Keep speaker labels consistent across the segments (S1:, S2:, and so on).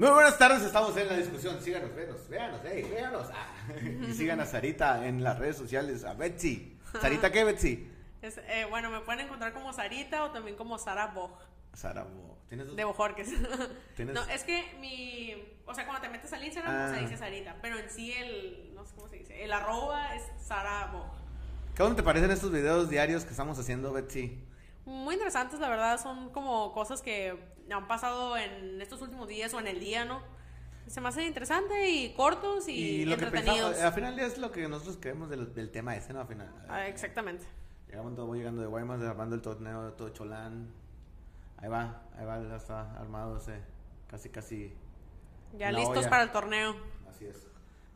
S1: Muy buenas tardes, estamos en la discusión. Síganos, véanos, véanos, hey, véanos. Ah, y sigan a Sarita en las redes sociales, a Betsy. ¿Sarita qué, Betsy?
S2: Es, eh, bueno, me pueden encontrar como Sarita o también como Sara Boj.
S1: Sara, Bo- ¿tienes dos?
S2: De Bojorques.
S1: ¿Tienes?
S2: No, es que mi. O sea, cuando te metes al Instagram,
S1: Ah.
S2: o sea, dice Sarita. Pero en sí, el. No sé cómo se dice. El arroba es Sara.
S1: ¿Qué onda te parecen estos videos diarios que estamos haciendo, Betsy?
S2: Muy interesantes, la verdad. Son como cosas que han pasado en estos últimos días o en el día, ¿no? Se me hacen interesantes y cortos y,
S1: lo que
S2: entretenidos.
S1: pensamos, al final es lo que nosotros creemos del, del tema ese, ¿no? Al final.
S2: Ah, exactamente.
S1: Llegamos, todo, voy llegando de Guaymas, armando el torneo todo Cholán. Ahí va, ahí va, ya está armado ese, casi, casi,
S2: Ya listos
S1: olla.
S2: para el torneo.
S1: así es.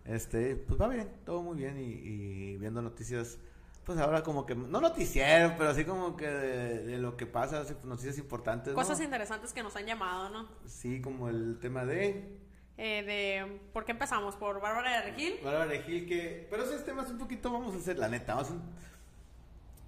S1: Este, pues va bien, todo muy bien y, y viendo noticias, pues ahora como que, no noticiero, pero así como que de, de lo que pasa, noticias importantes, ¿no?
S2: Cosas interesantes que nos han llamado, ¿no?
S1: Sí, como el tema de
S2: Eh, de. ¿Por qué empezamos? ¿Por Bárbara de Regil?
S1: Bárbara de Gil, que, pero esos temas un poquito vamos a hacer, la neta, vamos a-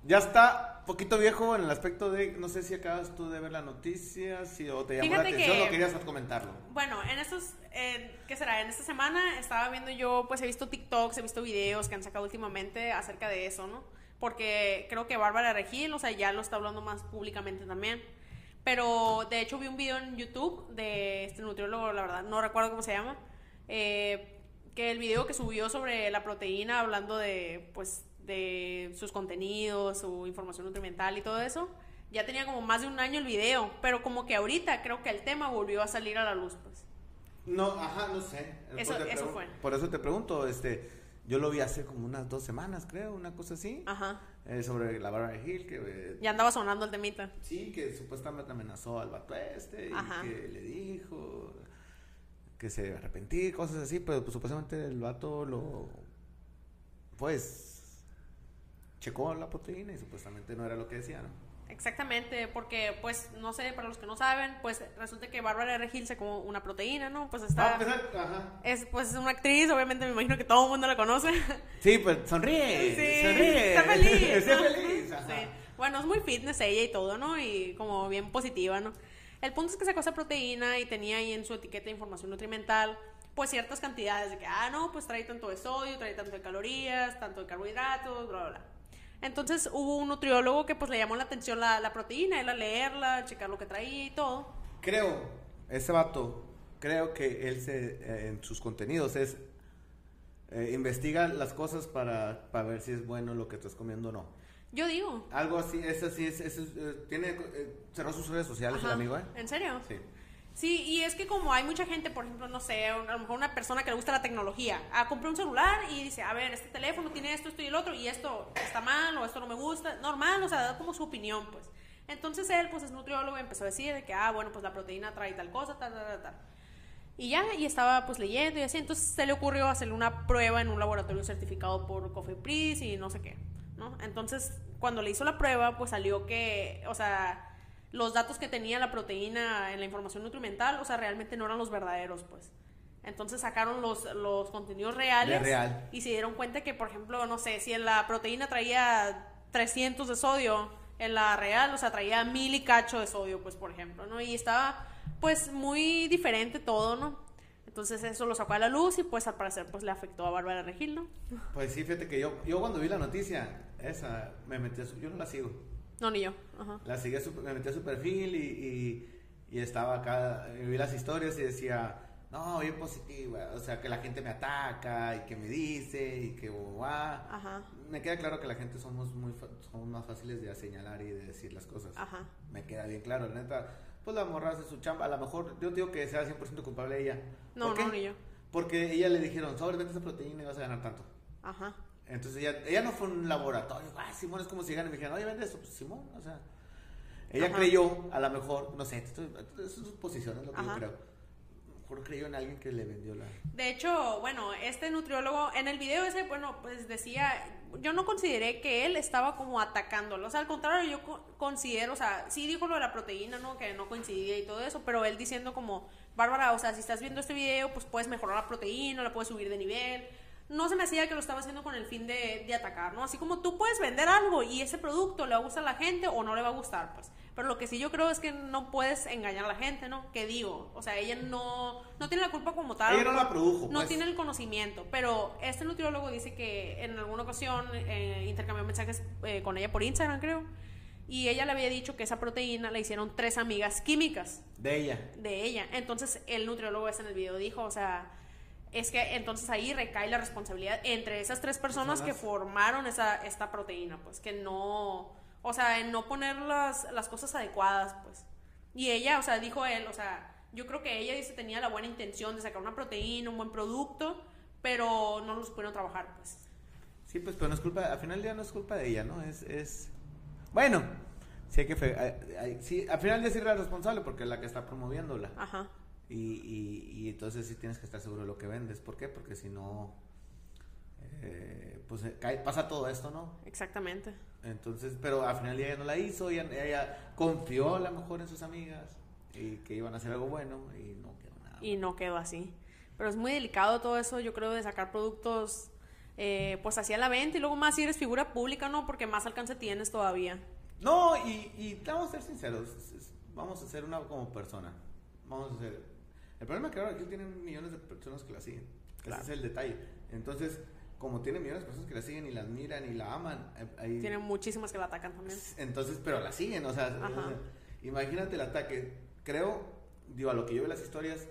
S1: ya está poquito viejo en el aspecto de, no sé si acabas tú de ver la noticia, si o te llamó
S2: Fíjate
S1: la atención
S2: que-
S1: o querías comentarlo.
S2: Bueno, en estos, eh, ¿qué será? En esta semana estaba viendo yo, pues he visto TikToks, he visto videos que han sacado últimamente acerca de eso, ¿no? Porque creo que Bárbara Regil, o sea, ya lo está hablando más públicamente también. Pero de hecho vi un video en YouTube de este nutriólogo, la verdad, no recuerdo cómo se llama, eh, que el video que subió sobre la proteína, hablando de, pues, de sus contenidos, su información nutrimental y todo eso, ya tenía como más de un año el video, pero como que ahorita creo que el tema volvió a salir a la luz, pues.
S1: No, ajá, no sé.
S2: Eso- eso fue.
S1: Por eso te pregunto, este, yo lo vi hace como unas dos semanas, creo, una cosa así,
S2: Ajá.
S1: eh, sobre la Bárbara de Gil, que eh,
S2: Ya andaba sonando el temita.
S1: sí, que supuestamente amenazó al vato este, y que le dijo que se arrepentía, cosas así, pero pues, supuestamente el vato lo, pues, checó la proteína y supuestamente no era lo que decía, ¿no?
S2: Exactamente, porque pues no sé, para los que no saben, pues resulta que Bárbara de Regil se como una proteína, ¿no? Pues está
S1: Ah, pues, ajá.
S2: es pues es una actriz, obviamente me imagino que todo el mundo la conoce.
S1: Sí, pues sonríe,
S2: Sí,
S1: sonríe.
S2: está feliz.
S1: Está
S2: ¿no?
S1: feliz, ajá.
S2: Sí. Bueno, es muy fitness ella y todo, ¿no? Y como bien positiva, ¿no? El punto es que sacó esa proteína y tenía ahí en su etiqueta de información nutrimental, pues ciertas cantidades de que, ah, no, pues trae tanto de sodio, trae tanto de calorías, tanto de carbohidratos, bla, bla, bla. Entonces hubo un nutriólogo que pues le llamó la atención la, la proteína, él a leerla, checar lo que traía y todo.
S1: Creo, ese vato, creo que él se, eh, en sus contenidos es, eh, investiga las cosas para, para ver si es bueno lo que estás comiendo o no.
S2: Yo digo.
S1: Algo así, eso sí, es, es, eh, tiene, eh, cerró sus redes sociales el
S2: Ajá.
S1: amigo, ¿eh?
S2: ¿En serio?
S1: Sí.
S2: Sí, y es que como hay mucha gente, por ejemplo, no sé, a lo mejor una persona que le gusta la tecnología, ah, compró un celular y dice, a ver, este teléfono tiene esto, esto y el otro, y esto está mal o esto no me gusta, normal, o sea, da como su opinión, pues. Entonces él, pues es nutriólogo, empezó a decir de que, ah, bueno, pues la proteína trae tal cosa, tal, tal, tal. Y ya, y estaba pues leyendo y así, entonces se le ocurrió hacerle una prueba en un laboratorio certificado por Cofepris y no sé qué, ¿no? Entonces, cuando le hizo la prueba, pues salió que, o sea, los datos que tenía la proteína en la información nutrimental, o sea, realmente no eran los verdaderos, pues. Entonces sacaron los, los contenidos reales
S1: real.
S2: y se dieron cuenta que, por ejemplo, no sé, si en la proteína traía 300 de sodio, en la real, o sea, traía mil y cacho de sodio, pues, por ejemplo, ¿no? Y estaba, pues, muy diferente todo, ¿no? Entonces eso lo sacó a la luz y, pues, al parecer, pues, le afectó a Bárbara Regil, ¿no?
S1: Pues sí, fíjate que yo, yo cuando vi la noticia, esa, me metí a su, yo no la sigo.
S2: No, ni yo. Ajá.
S1: La seguí, a su- me metí a su perfil y, y, y estaba acá, y vi las historias y decía, no, bien positiva, o sea, que la gente me ataca y que me dice y que guau.
S2: Ajá.
S1: Me queda claro que la gente somos muy somos más fáciles de señalar y de decir las cosas.
S2: Ajá.
S1: Me queda bien claro, la neta. Pues la morra hace su chamba, a lo mejor yo digo que sea 100% culpable ella.
S2: No, no, ni yo.
S1: Porque ella le dijeron, sobre, esa proteína y vas a ganar tanto.
S2: Ajá.
S1: Entonces ella, ella no fue un laboratorio, ah, Simón es como si llegan y me dijeran, oye, vende eso, pues Simón, o sea. Ella
S2: Ajá.
S1: creyó, a lo mejor, no sé, esto, esto es sus posiciones, lo que yo
S2: Ajá.
S1: creo. A lo mejor creyó en alguien que le vendió la.
S2: De hecho, bueno, este nutriólogo en el video ese, bueno, pues decía, yo no consideré que él estaba como atacándolo, o sea, al contrario, yo co- considero, o sea, sí dijo lo de la proteína, ¿no? Que no coincidía y todo eso, pero él diciendo como, Bárbara, o sea, si estás viendo este video, pues puedes mejorar la proteína, la puedes subir de nivel, no se me hacía que lo estaba haciendo con el fin de, de atacar, ¿no? Así como tú puedes vender algo y ese producto le va a gustar a la gente o no le va a gustar, pues. Pero lo que sí yo creo es que no puedes engañar a la gente, ¿no? Que digo, o sea, ella no, no tiene la culpa como tal.
S1: Ella no la produjo.
S2: No
S1: pues.
S2: tiene el conocimiento, pero este nutriólogo dice que en alguna ocasión eh, intercambió mensajes eh, con ella por Instagram, creo. Y ella le había dicho que esa proteína la hicieron tres amigas químicas
S1: De ella.
S2: de ella. Entonces el nutriólogo ese en el video dijo, o sea, es que entonces ahí recae la responsabilidad entre esas tres personas que formaron esa, esta proteína, pues que no, o sea, en no poner las, las cosas adecuadas, pues. Y ella, o sea, dijo él, o sea, yo creo que ella dice tenía la buena intención de sacar una proteína, un buen producto, pero no lo supieron trabajar, pues.
S1: Sí, pues, pero no es culpa, al final del día no es culpa de ella, ¿no? Es, es... Bueno, sí hay que... fe- sí, al final del día sí responsable porque es la que está promoviéndola.
S2: Ajá.
S1: Y, y, y entonces sí tienes que estar seguro de lo que vendes. ¿Por qué? Porque si no, eh, pues eh, cae- pasa todo esto, ¿no?
S2: Exactamente.
S1: Entonces, pero al final ella no la hizo, ella, ella confió a lo mejor en sus amigas y que iban a hacer algo bueno y no quedó nada.
S2: y no quedó así. Pero es muy delicado todo eso, yo creo, de sacar productos eh, pues hacia la venta y luego más si eres figura pública, ¿no? Porque más alcance tienes todavía.
S1: No, y, y vamos a ser sinceros, vamos a ser una como persona. Vamos a ser... El problema es que ahora aquí tienen millones de personas que la siguen.
S2: Claro.
S1: Ese es el detalle. Entonces, como tiene millones de personas que la siguen y la admiran y la aman, eh, ahí...
S2: Tienen muchísimas que la atacan también.
S1: Entonces, pero la siguen, o sea,
S2: Ajá.
S1: o sea, imagínate el ataque. Creo, digo, a lo que yo veo las historias,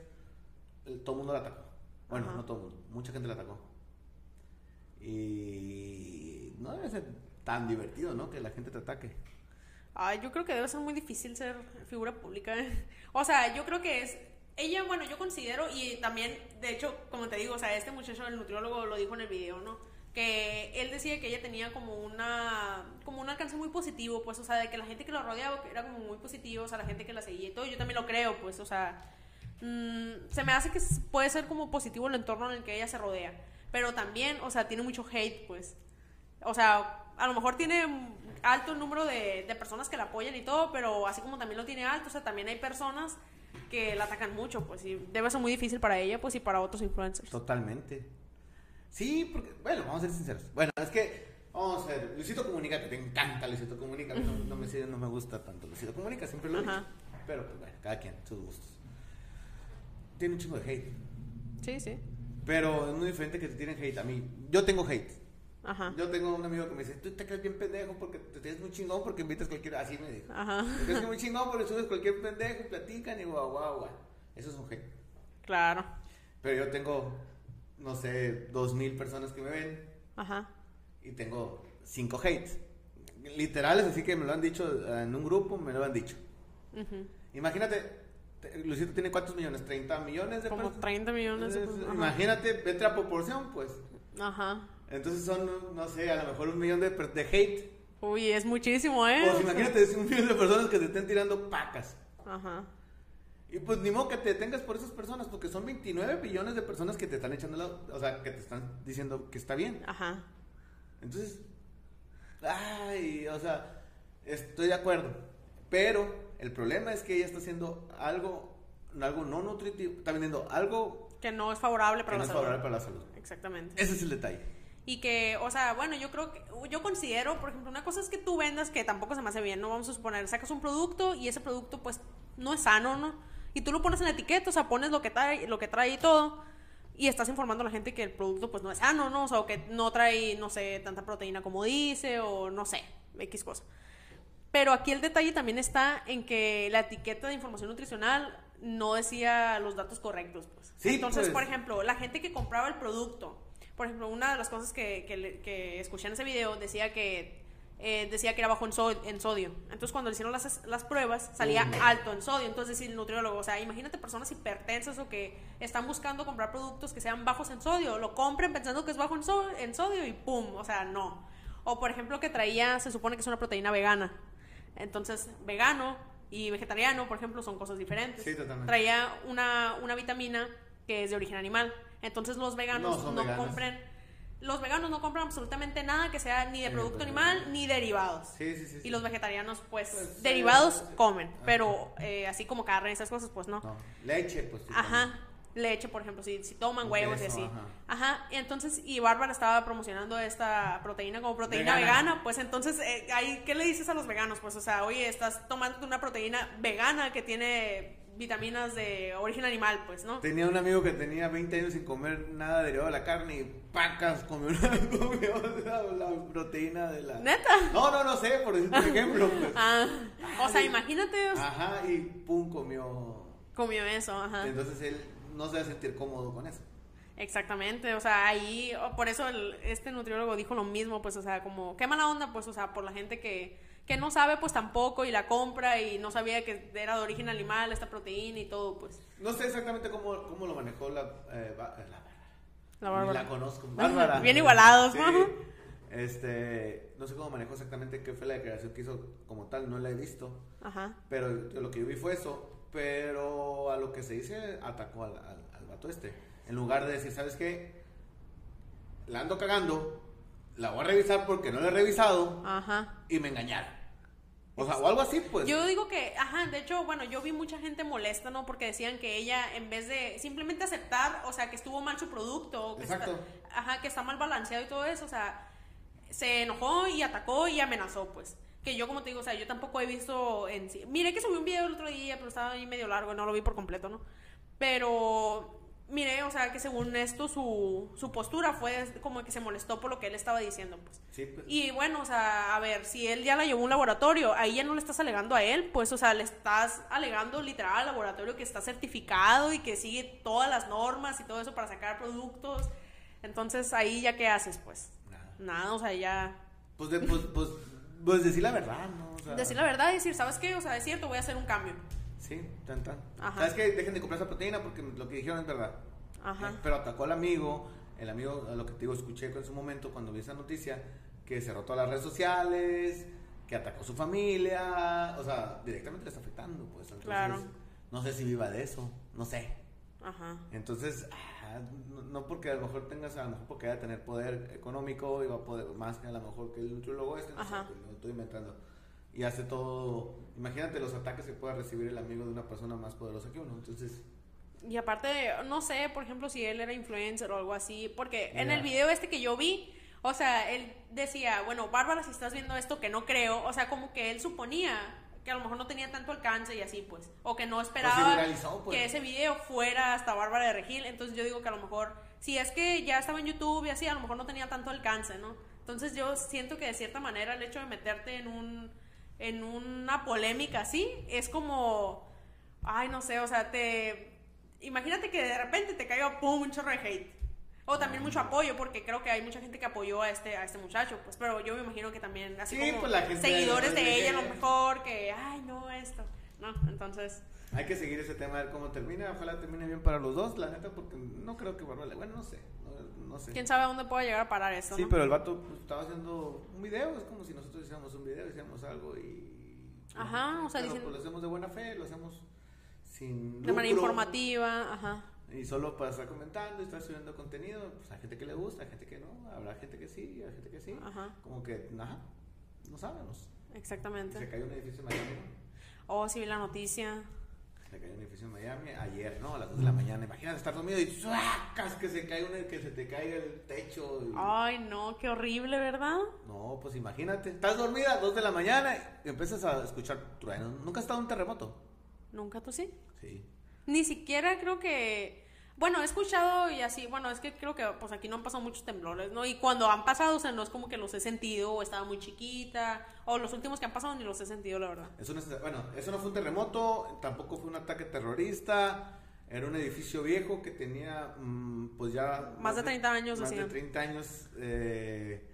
S1: todo el mundo la atacó. Bueno,
S2: Ajá.
S1: no todo el mundo, mucha gente la atacó. Y no debe ser tan divertido, ¿no? Que la gente te ataque.
S2: Ay, yo creo que debe ser muy difícil ser figura pública. O sea, yo creo que es. Ella, bueno, yo considero, y también, de hecho, como te digo, o sea, este muchacho, el nutriólogo, lo dijo en el video, ¿no? Que él decía que ella tenía como una. como un alcance muy positivo, pues, o sea, de que la gente que la rodeaba era como muy positivo, o sea, la gente que la seguía y todo. Yo también lo creo, pues, o sea. mm, se me hace que puede ser como positivo el entorno en el que ella se rodea. Pero también, o sea, tiene mucho hate, pues. O sea, a lo mejor tiene alto el número de, de personas que la apoyan y todo, pero así como también lo tiene alto, o sea, también hay personas que la atacan mucho, pues, y debe ser muy difícil para ella, pues, y para otros influencers.
S1: Totalmente. Sí, porque, bueno, vamos a ser sinceros. Bueno, es que, vamos a ver, Luisito Comunica, que te encanta Luisito Comunica, no, no me, no me gusta tanto Luisito Comunica, siempre lo he dicho. Pero, pues bueno, cada quien, sus gustos. Tiene un chingo de hate.
S2: Sí, sí.
S1: Pero es muy diferente que te tienen hate. A mí, yo tengo hate.
S2: Ajá.
S1: Yo tengo un amigo que me dice, tú te crees bien pendejo porque te tienes muy chingón porque invitas cualquier... Así me dijo.
S2: Ajá.
S1: Te crees que muy chingón porque subes cualquier pendejo y platican y guau, guau, guau. Eso es un hate.
S2: Claro.
S1: Pero yo tengo, no sé, dos mil personas que me ven
S2: Ajá.
S1: y tengo cinco hates. Literales, así que me lo han dicho en un grupo, me lo han dicho.
S2: Ujú.
S1: Imagínate, te- Luisito tiene cuántos millones, 30 millones de
S2: Como
S1: personas.
S2: 30 millones de personas.
S1: Imagínate, vete la proporción, pues.
S2: Ajá.
S1: Entonces son, no sé, a lo mejor un millón de, de hate.
S2: Uy, es muchísimo, ¿eh?
S1: Pues imagínate, es un millón de personas que te estén tirando pacas.
S2: Ajá.
S1: Y pues ni modo que te detengas por esas personas, porque son 29 billones de personas que te están echando la... O sea, que te están diciendo que está bien.
S2: Ajá.
S1: Entonces, ay, o sea, estoy de acuerdo. Pero el problema es que ella está haciendo algo, algo no nutritivo, está vendiendo algo
S2: Que no es favorable
S1: que
S2: para
S1: no
S2: la
S1: es
S2: salud.
S1: favorable para la salud.
S2: Exactamente.
S1: Ese es el detalle.
S2: Y que, o sea, bueno, yo creo que, yo considero, por ejemplo, una cosa es que tú vendas que tampoco se me hace bien, no vamos a suponer, sacas un producto y ese producto pues no es sano, ¿no? Y tú lo pones en la etiqueta, o sea, pones lo que trae, lo que trae y todo, y estás informando a la gente que el producto pues no es sano, ¿no? O sea, o que no trae, no sé, tanta proteína como dice, o no sé, X cosa. Pero aquí el detalle también está en que la etiqueta de información nutricional no decía los datos correctos, pues.
S1: Sí,
S2: Entonces,
S1: pues.
S2: por ejemplo, la gente que compraba el producto, por ejemplo, una de las cosas que, que, que escuché en ese video decía que eh, decía que era bajo en, so- en sodio. Entonces, cuando le hicieron las, las pruebas, salía alto en sodio. Entonces, decía el nutriólogo, o sea, imagínate personas hipertensas o que están buscando comprar productos que sean bajos en sodio, lo compren pensando que es bajo en, so- en sodio y pum, o sea, no. O, por ejemplo, que traía, se supone que es una proteína vegana. Entonces, vegano y vegetariano, por ejemplo, son cosas diferentes.
S1: Sí, totalmente.
S2: Traía una, una vitamina que es de origen animal. Entonces, los veganos
S1: No son
S2: no
S1: veganos.
S2: compren los veganos no compran absolutamente nada que sea ni de producto animal ni derivados.
S1: Sí, sí, sí.
S2: Y los vegetarianos, pues,
S1: Pues,
S2: derivados comen,
S1: ajá.
S2: pero eh, así como carne y esas cosas, pues no.
S1: No, leche, pues. sí,
S2: Ajá. leche, por ejemplo, si, si toman huevos y así.
S1: ajá.
S2: Ajá. y entonces, y Bárbara estaba promocionando esta proteína como proteína
S1: Vegana.
S2: vegana, pues entonces, eh, ahí, ¿qué le dices a los veganos? Pues, o sea, oye, estás tomando una proteína vegana que tiene vitaminas de origen animal, pues, ¿no?
S1: Tenía un amigo que tenía 20 años sin comer nada derivado de la carne y pacas comió, una, comió la, la proteína de la...
S2: ¿Neta?
S1: No, no, no sé, por ejemplo. Pues.
S2: Ah, o sea, imagínate, o sea,
S1: Ajá, y pum, comió.
S2: comió eso, ajá.
S1: Entonces él no se va a sentir cómodo con eso.
S2: Exactamente, o sea, ahí, por eso el- este nutriólogo dijo lo mismo, pues, o sea, como, qué mala onda, pues, o sea, por la gente que, que no sabe, pues, tampoco, y la compra, y no sabía que era de origen animal esta proteína y todo, pues,
S1: No sé exactamente cómo, cómo lo manejó la. eh, la,
S2: la
S1: Ni
S2: Bárbara.
S1: La conozco. Bárbara.
S2: Bien igualados,
S1: Sí.
S2: ¿no?
S1: Este. No sé cómo manejó exactamente qué fue la declaración que hizo como tal, no la he visto.
S2: Ajá,
S1: Pero lo que yo vi fue eso. Pero a lo que se dice, atacó al, al, al vato este. En lugar de decir, ¿sabes qué? La ando cagando, la voy a revisar porque no la he revisado
S2: ajá.
S1: y me engañaron. O sea, o algo así, pues.
S2: Yo digo que, ajá, de hecho, bueno, yo vi mucha gente molesta, ¿no? Porque decían que ella, en vez de simplemente aceptar, o sea, que estuvo mal su producto, que
S1: Exacto.
S2: Está, ajá, que está mal balanceado y todo eso, o sea, se enojó y atacó y amenazó, pues. Que yo, como te digo, o sea, yo tampoco he visto en sí. Miré que subí un video el otro día, pero estaba ahí medio largo y no lo vi por completo, ¿no? Pero miré, o sea, que según esto, su, su postura fue como que se molestó por lo que él estaba diciendo, pues.
S1: Sí, pues.
S2: Y bueno, o sea, a ver, si él ya la llevó a un laboratorio, ahí ya no le estás alegando a él, pues, o sea, le estás alegando literal al laboratorio que está certificado y que sigue todas las normas y todo eso para sacar productos. Entonces, ahí ya qué haces, pues.
S1: Nada.
S2: Nada, o sea, ya
S1: Pues, de- pues, pues, pues decir la verdad, ¿no? O sea,
S2: decir la verdad y decir, ¿sabes qué? O sea, es cierto, voy a hacer un cambio.
S1: Sí, tan tan.
S2: Ajá.
S1: ¿Sabes qué? Dejen de comprar esa proteína porque lo que dijeron es verdad.
S2: Ajá.
S1: Eh, Pero atacó al amigo, el amigo, lo que te digo, escuché en su momento cuando vi esa noticia, que cerró todas las redes sociales, que atacó a su familia, o sea, directamente le está afectando, pues. Entonces,
S2: Claro.
S1: No sé si viva de eso, no sé.
S2: Ajá.
S1: Entonces, ah, no, no porque a lo mejor tengas, a lo mejor porque vaya a tener poder económico y va a poder más que a lo mejor que el nutriólogo este, no sé,
S2: Ajá.
S1: pues, lo estoy inventando. Y hace todo, imagínate los ataques que pueda recibir el amigo de una persona más poderosa que uno. Entonces,
S2: Y aparte, no sé, por ejemplo, si él era influencer o algo así, porque en el video este que yo vi, o sea, él decía, bueno, Bárbara, si estás viendo esto que no creo, o sea, como que él suponía que a lo mejor no tenía tanto alcance y así, pues, o que no esperaba
S1: pues.
S2: que ese video fuera hasta Bárbara de Regil, entonces yo digo que a lo mejor, si es que ya estaba en YouTube y así, a lo mejor no tenía tanto alcance, ¿no? Entonces yo siento que de cierta manera el hecho de meterte en un en una polémica así es como ay, no sé, o sea, te imagínate que de repente te caiga pum un chorro de hate. O también mucho apoyo, porque creo que hay mucha gente que apoyó a este, a este muchacho, pues, pero yo me imagino que también, así
S1: Sí,
S2: como
S1: pues, la gente
S2: seguidores
S1: de-
S2: de
S1: de-
S2: ella, a lo mejor, que, ay, no, esto, ¿no? Entonces,
S1: hay que seguir ese tema a ver cómo termina. Ojalá termine bien para los dos, la neta, porque no creo que Bárbara, bueno, no sé, no, no sé.
S2: quién sabe a dónde pueda llegar a parar esto,
S1: Sí,
S2: ¿no?
S1: pero el vato pues, estaba haciendo un video, es como si nosotros hiciéramos un video, hiciéramos algo y...
S2: Ajá, o sea,
S1: pero,
S2: diciendo-
S1: pues, lo hacemos de buena fe, lo hacemos sin
S2: De manera
S1: lucro,
S2: informativa, ajá.
S1: Y solo para estar comentando y estar subiendo contenido, pues hay gente que le gusta, hay gente que no, habrá gente que sí, hay gente que sí.
S2: Ajá.
S1: Como que, ajá, no sabemos. Se
S2: Exactamente.
S1: cayó un edificio ¿no?
S2: Oh, sí vi la noticia.
S1: Se cayó un edificio en Miami ayer, ¿no? A las 2 de la mañana. Imagínate estar dormido y ¡suacas! que se cae una, que se te caiga el techo. y-
S2: Ay, no, qué horrible, ¿verdad?
S1: No, pues imagínate. Estás dormida a 2 de la mañana y empiezas a escuchar truenos. ¿Nunca has estado en un terremoto?
S2: ¿Nunca tú sí?
S1: Sí.
S2: Ni siquiera creo que... Bueno, he escuchado y así, bueno, es que creo que pues aquí no han pasado muchos temblores, ¿no? Y cuando han pasado, o sea, no es como que los he sentido o estaba muy chiquita, o los últimos que han pasado ni los he sentido, la verdad.
S1: Eso no es- bueno, eso no fue un terremoto, tampoco fue un ataque terrorista. Era un edificio viejo que tenía, mm, pues ya.
S2: Más de 30 años,
S1: Más de
S2: decían.
S1: 30 años eh,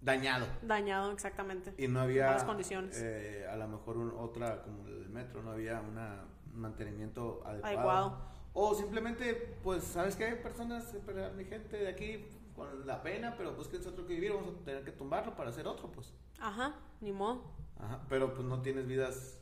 S1: dañado.
S2: Dañado, exactamente.
S1: Y no había.
S2: Malas condiciones.
S1: eh, a lo mejor un- otra, como el metro, no había una- un mantenimiento adecuado.
S2: Adecuado.
S1: O simplemente, pues, ¿sabes qué? Hay personas, mi gente de aquí, con la pena, pero búsquense otro que vivir, vamos a tener que tumbarlo para hacer otro, pues.
S2: Ajá, ni modo.
S1: Ajá, pero pues no tienes vidas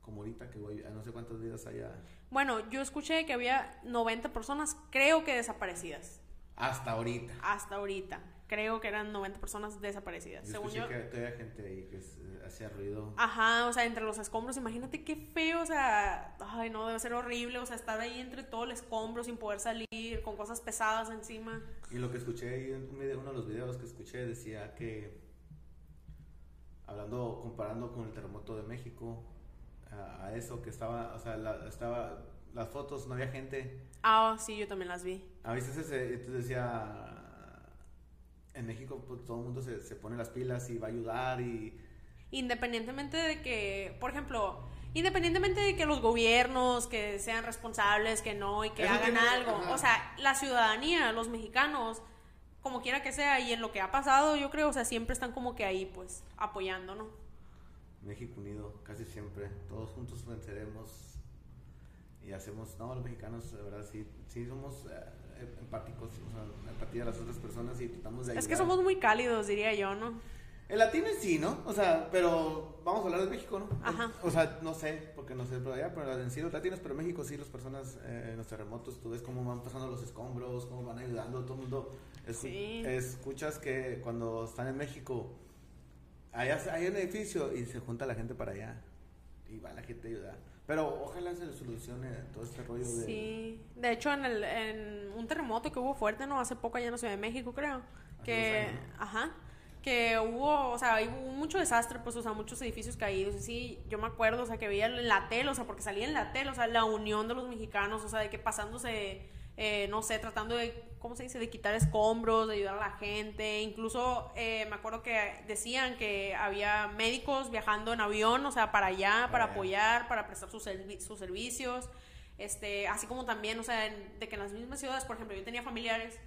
S1: como ahorita, que güey, no sé cuántas vidas haya
S2: Bueno, yo escuché que había 90 personas, creo que desaparecidas,
S1: hasta ahorita.
S2: hasta ahorita. Creo que eran 90 personas desaparecidas.
S1: Yo
S2: según yo.
S1: que todavía gente ahí que eh, hacía ruido.
S2: Ajá, o sea, entre los escombros, imagínate qué feo, o sea, ay, no, debe ser horrible, o sea, estar ahí entre todo el escombro sin poder salir, con cosas pesadas encima.
S1: Y lo que escuché ahí en un video- uno de los videos que escuché decía que, hablando, comparando con el terremoto de México, a, a eso que estaba, o sea, la- estaba, las fotos, no había gente.
S2: Ah, sí, yo también las vi.
S1: A veces ese- entonces decía, en México pues, todo el mundo se, se pone las pilas y va a ayudar y...
S2: Independientemente de que, por ejemplo, independientemente de que los gobiernos que sean responsables, que no, y que
S1: Eso
S2: hagan
S1: tiene-
S2: algo,
S1: ajá.
S2: o sea, la ciudadanía, los mexicanos, como quiera que sea, y en lo que ha pasado, yo creo, o sea, siempre están como que ahí, pues, apoyando, ¿no?
S1: México unido, casi siempre, todos juntos venceremos y hacemos, no, los mexicanos, de verdad, sí, sí somos eh, empáticos, o sea, empatía a las otras personas y tratamos de ayudar.
S2: Es que somos muy cálidos, diría yo, ¿no?
S1: El latino en sí, ¿no? O sea, pero vamos a hablar de México, ¿no?
S2: Ajá.
S1: O sea, no sé, porque no sé, pero allá, pero en sí los latinos, pero México sí, las personas eh, en los terremotos, tú ves cómo van pasando los escombros, cómo van ayudando, todo el mundo. escu-
S2: Sí.
S1: Escuchas que cuando están en México, allá hay un edificio y se junta la gente para allá y va la gente a ayudar. Pero ojalá se solucione todo este rollo de...
S2: Sí, de hecho en, el, en un terremoto que hubo fuerte, ¿no? Hace poco allá en la Ciudad de México, creo. Que, ajá, que hubo, o sea, hubo mucho desastre, pues, o sea, muchos edificios caídos. Y sí, yo me acuerdo, o sea, que veía en la tele, o sea, porque salía en la tele, o sea, la unión de los mexicanos, o sea, de que pasándose, eh, no sé, tratando de, ¿cómo se dice?, de quitar escombros, de ayudar a la gente. Incluso eh, me acuerdo que decían que había médicos viajando en avión, o sea, para allá, para
S1: allá.
S2: apoyar, para prestar sus, servi- sus servicios. Este, así como también, o sea, en- de que en las mismas ciudades, por ejemplo, yo tenía familiares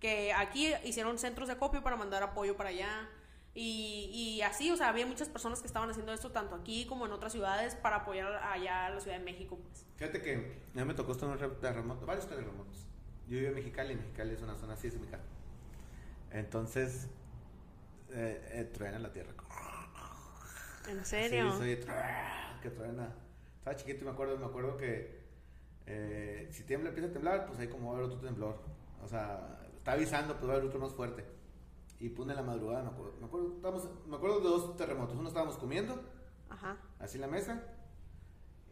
S2: que aquí hicieron centros de acopio para mandar apoyo para allá. Y, y así, o sea, había muchas personas que estaban haciendo esto tanto aquí como en otras ciudades para apoyar allá a la Ciudad de México, pues.
S1: Fíjate que a mí me tocó estar en un re- terremoto, varios terremotos. Yo vivo en Mexicali, y Mexicali es una zona sísmica. Entonces, eh, eh, truena la tierra.
S2: ¿En serio?
S1: Sí, soy truena, que truena. Estaba chiquito y me acuerdo, me acuerdo que eh, si tiembla, empieza a temblar, pues ahí como va a haber otro temblor. O sea, está avisando, pues va a haber otro más fuerte. Y pone la madrugada, me acuerdo. Me acuerdo, estábamos- me acuerdo de dos terremotos. Uno estábamos comiendo,
S2: Ajá.
S1: así en la mesa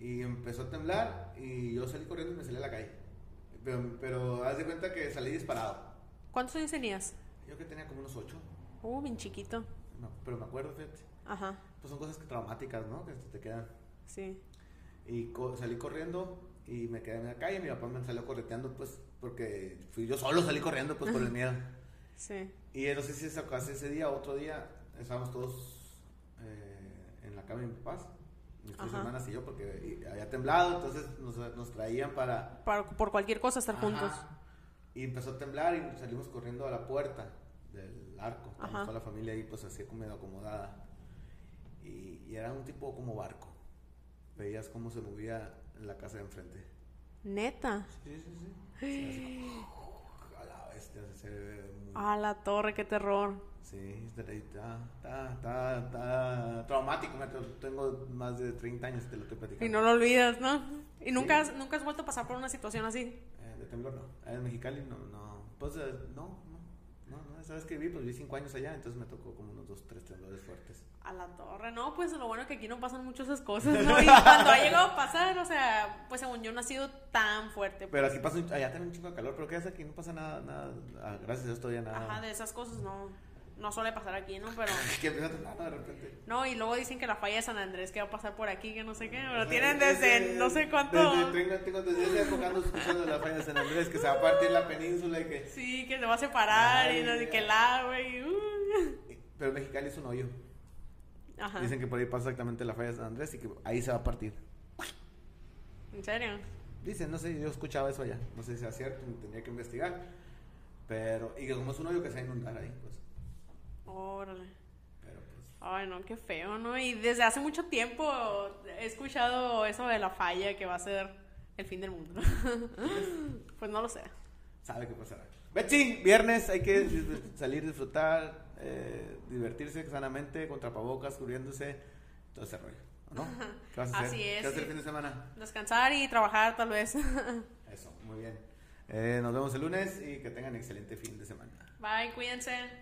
S1: y empezó a temblar y yo salí corriendo y me salí a la calle. Pero, pero haz de cuenta que salí disparado.
S2: ¿Cuántos años tenías?
S1: Yo que tenía como unos ocho,
S2: Uh, bien chiquito.
S1: no, pero me acuerdo, fíjate.
S2: Ajá,
S1: Pues son cosas que traumáticas, ¿no? Que te quedan.
S2: sí.
S1: Y co- salí corriendo y me quedé en la calle. Mi papá me salió correteando, pues, porque fui yo solo salí corriendo, pues, por el miedo.
S2: Sí.
S1: Y no sé si ese, ese día o otro día estábamos todos eh, en la cama de mis papás, mis tres
S2: Ajá.
S1: hermanas y yo, porque había temblado, entonces nos, nos traían para...
S2: Para- por cualquier cosa estar
S1: Ajá.
S2: juntos.
S1: Y empezó a temblar y salimos corriendo a la puerta del arco. Toda la familia ahí, pues así como medio acomodada. Y, y era un tipo como barco. Veías cómo se movía en la casa de enfrente.
S2: Neta.
S1: Sí, sí, sí. Sí, así como, a la bestia, se ve muy...
S2: A la torre, qué terror.
S1: Sí, está, está, está, está traumático. Tengo más de 30 años, te lo estoy platicando.
S2: Y no lo olvidas, ¿no? Y nunca,
S1: Sí.
S2: has, nunca has vuelto a pasar por una situación así.
S1: Eh, de temblor no. En Mexicali no, no. Pues eh, no, no. No, no, esa vez que viví, pues viví 5 años allá, entonces me tocó como unos 2, 3 temblores fuertes.
S2: A la torre, no, pues lo bueno que aquí no pasan muchas esas cosas, ¿no? Y cuando ha llegado a pasar, o sea, pues según yo no ha sido tan fuerte.
S1: Pero aquí pasa, allá también un chingo de calor, pero ¿qué hace aquí? No pasa nada, nada. ah, gracias a Dios todavía nada.
S2: Ajá, de esas cosas no, no suele pasar aquí, ¿no? Pero,
S1: Que empieza a temblar ¿no? de repente.
S2: no, y luego dicen que la falla de San Andrés que va a pasar por aquí, que no sé qué, pero tienen desde no sé cuánto.
S1: Desde, tengo, tengo desde esa época escuchando la falla de San Andrés, que se va a partir la península y que...
S2: Sí, que se va a separar y no sé qué el agua y... uh.
S1: Pero Mexicali es un hoyo.
S2: Ajá,
S1: Dicen que por ahí pasa exactamente la falla de San Andrés y que ahí se va a partir.
S2: ¿en serio?
S1: Dicen, no sé, yo escuchaba eso allá. No sé si sea cierto, tendría que investigar. Pero, y que como es un hoyo que se va a inundar ahí, pues.
S2: Órale.
S1: Pero pues.
S2: Ay, no, qué feo, ¿no? Y desde hace mucho tiempo he escuchado eso de la falla que va a ser el fin del mundo. pues no lo sé.
S1: sabe qué pasará. Betsy, viernes hay que salir, disfrutar, eh, divertirse sanamente, con tapabocas, cubriéndose, todo ese rollo, ¿no? ¿Qué vas a hacer?
S2: Así es,
S1: ¿Qué vas a hacer el fin de semana?
S2: Descansar y trabajar tal vez.
S1: Eso, muy bien. Eh, nos vemos el lunes y que tengan excelente fin de semana.
S2: Bye, cuídense.